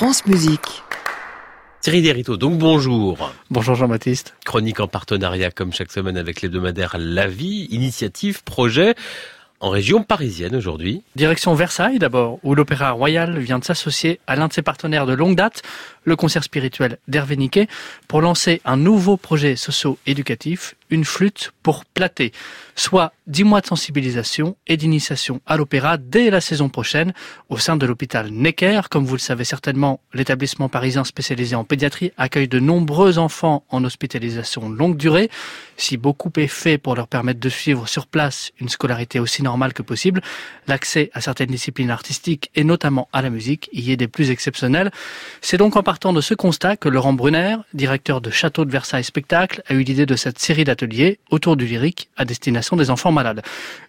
France Musique. Thierry Derito, donc bonjour. Bonjour Jean-Baptiste. Chronique en partenariat comme chaque semaine avec l'hebdomadaire La Vie, initiative, projet en région parisienne aujourd'hui. Direction Versailles d'abord, où l'Opéra Royal vient de s'associer à l'un de ses partenaires de longue date, le concert spirituel d'Hervé Niquet, pour lancer un nouveau projet socio-éducatif, une flûte pour plater, soit 10 mois de sensibilisation et d'initiation à l'opéra dès la saison prochaine au sein de l'hôpital Necker. Comme vous le savez certainement, l'établissement parisien spécialisé en pédiatrie accueille de nombreux enfants en hospitalisation longue durée. Si beaucoup est fait pour leur permettre de suivre sur place une scolarité aussi normale que possible, l'accès à certaines disciplines artistiques et notamment à la musique y est des plus exceptionnels. C'est donc en partant de ce constat que Laurent Brunner, directeur de Château de Versailles Spectacle, a eu l'idée de cette série d'ateliers autour du lyrique à destination des enfants malades.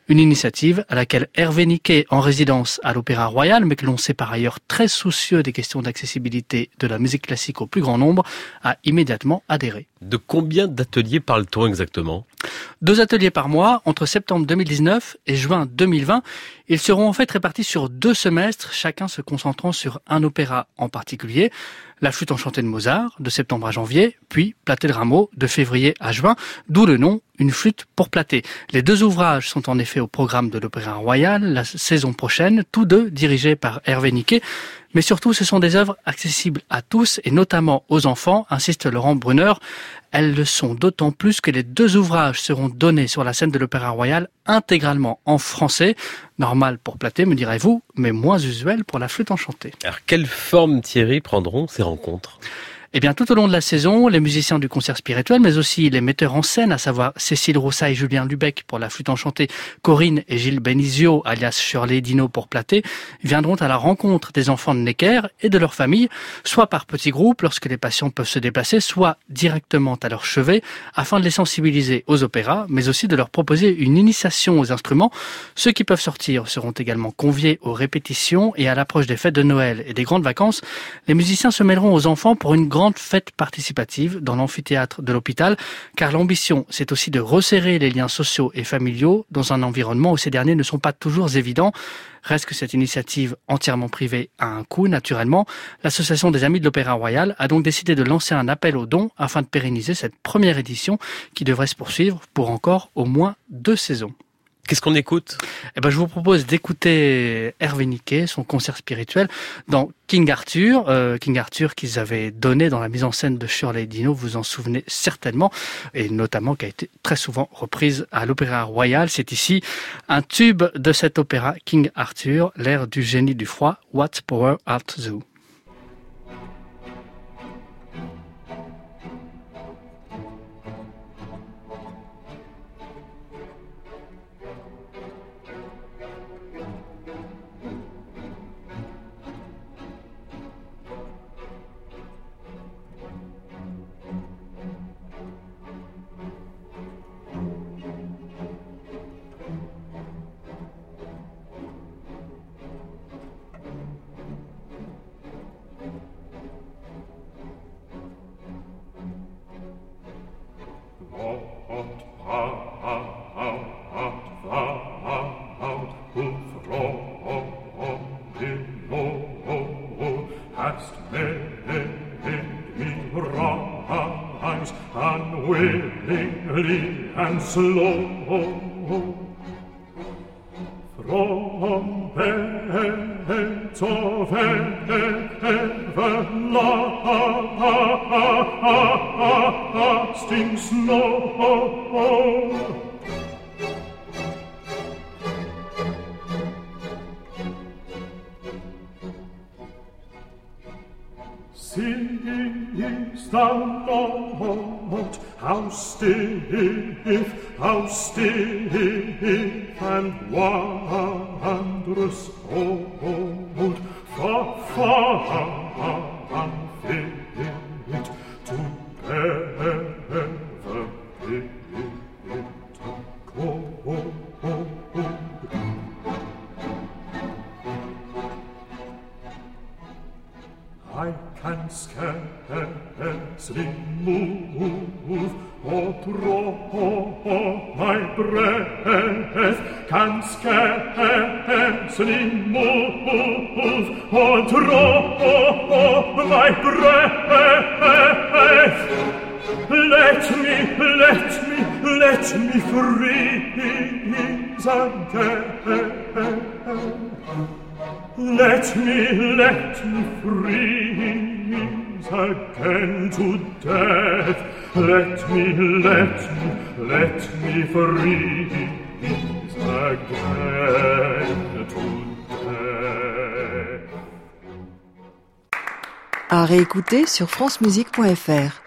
Une initiative à laquelle Hervé Niquet, en résidence à l'Opéra Royal, mais que l'on sait par ailleurs très soucieux des questions d'accessibilité de la musique classique au plus grand nombre, a immédiatement adhéré. De combien d'ateliers parle-t-on exactement? Deux ateliers par mois entre septembre 2019 et juin 2020. Ils seront en fait répartis sur deux semestres, chacun se concentrant sur un opéra en particulier. La flûte enchantée de Mozart, de septembre à janvier, puis Platé de Rameau, de février à juin, d'où le nom Une flûte pour plater. Les deux ouvrages sont en effet au programme de l'Opéra Royal la saison prochaine, tous deux dirigés par Hervé Niquet. Mais surtout, ce sont des œuvres accessibles à tous et notamment aux enfants, insiste Laurent Brunner. Elles le sont d'autant plus que les deux ouvrages seront donnés sur la scène de l'Opéra Royal intégralement en français. Normal pour Platé, me direz-vous, mais moins usuel pour la flûte enchantée. Alors, quelle forme Thierry prendront ces rencontres? Eh bien, tout au long de la saison, les musiciens du concert spirituel, mais aussi les metteurs en scène, à savoir Cécile Roussa et Julien Lubec pour la flûte enchantée, Corinne et Gilles Benizio, alias Shirley Dino pour Platé, viendront à la rencontre des enfants de Necker et de leurs familles, soit par petits groupes lorsque les patients peuvent se déplacer, soit directement à leur chevet, afin de les sensibiliser aux opéras, mais aussi de leur proposer une initiation aux instruments. Ceux qui peuvent sortir seront également conviés aux répétitions et à l'approche des fêtes de Noël et des grandes vacances, les musiciens se mêleront aux enfants pour une grande grande fête participative dans l'amphithéâtre de l'hôpital, car l'ambition, c'est aussi de resserrer les liens sociaux et familiaux dans un environnement où ces derniers ne sont pas toujours évidents. Reste que cette initiative entièrement privée a un coût, naturellement. L'association des Amis de l'Opéra Royal a donc décidé de lancer un appel aux dons afin de pérenniser cette première édition qui devrait se poursuivre pour encore au moins deux saisons. Qu'est-ce qu'on écoute? Eh ben, Je vous propose d'écouter Hervé Niquet, son concert spirituel, dans King Arthur. Euh, King Arthur qu'ils avaient donné dans la mise en scène de Shirley Dino, vous en souvenez certainement, et notamment qui a été très souvent reprise à l'Opéra Royal. C'est ici un tube de cet opéra, King Arthur, l'air du génie du froid, What Power Art Thou unwillingly and slow from beds of everlasting snow Seest thou not how stiff, how stiff and wondrous old, far, far unfit I can scarcely move or draw my breath can scarcely move or draw my breath. Let me, let me, let me freeze again. Let me, let me freeze again to death. Let me, let me, let me again to death. À réécouter sur francemusique.fr.